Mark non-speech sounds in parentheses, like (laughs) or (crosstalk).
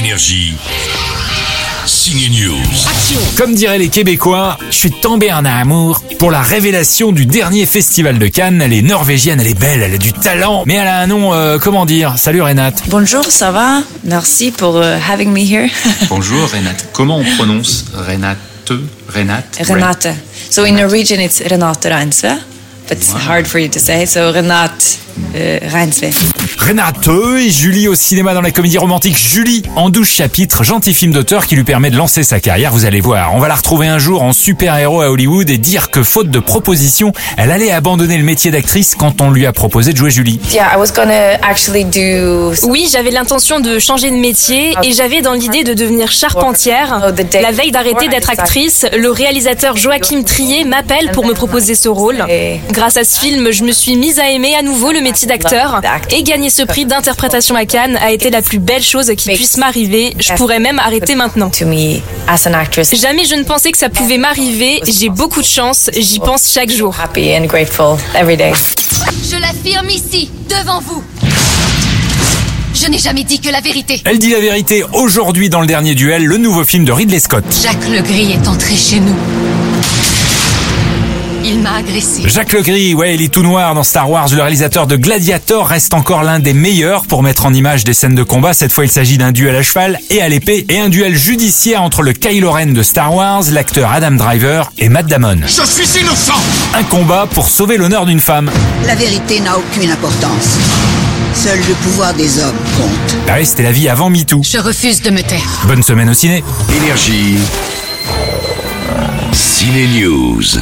Énergie. Signe News. Comme diraient les Québécois, je suis tombé en amour pour la révélation du dernier festival de Cannes. Elle est norvégienne, elle est belle, elle a du talent, mais elle a un nom, euh, comment dire? Salut Renate. Bonjour, ça va? Merci pour uh, having me here. (laughs) Bonjour Renate. Comment on prononce Renate Renate? Renate. So in Norwegian it's Renate Reinsve, but it's hard for you to say. So Renate uh, Reinsve. Renate et Julie au cinéma dans la comédie romantique Julie en 12 chapitres, gentil film d'auteur qui lui permet de lancer sa carrière, vous allez voir. On va la retrouver un jour en super-héros à Hollywood et dire que faute de proposition, elle allait abandonner le métier d'actrice quand on lui a proposé de jouer Julie. Yeah, I was gonna actually do. Oui, j'avais l'intention de changer de métier et j'avais dans l'idée de devenir charpentière. La veille d'arrêter d'être actrice, le réalisateur Joachim Trier m'appelle pour me proposer ce rôle. Grâce à ce film, je me suis mise à aimer à nouveau le métier d'acteur et gagner ce prix d'interprétation à Cannes a été la plus belle chose qui puisse m'arriver. Je pourrais même arrêter maintenant. Jamais je ne pensais que ça pouvait m'arriver. J'ai beaucoup de chance. J'y pense chaque jour. Happy and grateful every day. Je l'affirme ici, devant vous. Je n'ai jamais dit que la vérité. Elle dit la vérité aujourd'hui dans le dernier duel, le nouveau film de Ridley Scott. Jacques Legris est entré chez nous. Il m'a agressé. Jacques Legris, ouais, il est tout noir dans Star Wars. Le réalisateur de Gladiator reste encore l'un des meilleurs pour mettre en image des scènes de combat. Cette fois, il s'agit d'un duel à cheval et à l'épée et un duel judiciaire entre le Kylo Ren de Star Wars, l'acteur Adam Driver et Matt Damon. Je suis innocent Un combat pour sauver l'honneur d'une femme. La vérité n'a aucune importance. Seul le pouvoir des hommes compte. Ah ouais, c'était la vie avant MeToo. Je refuse de me taire. Bonne semaine au ciné. Énergie. Ciné News.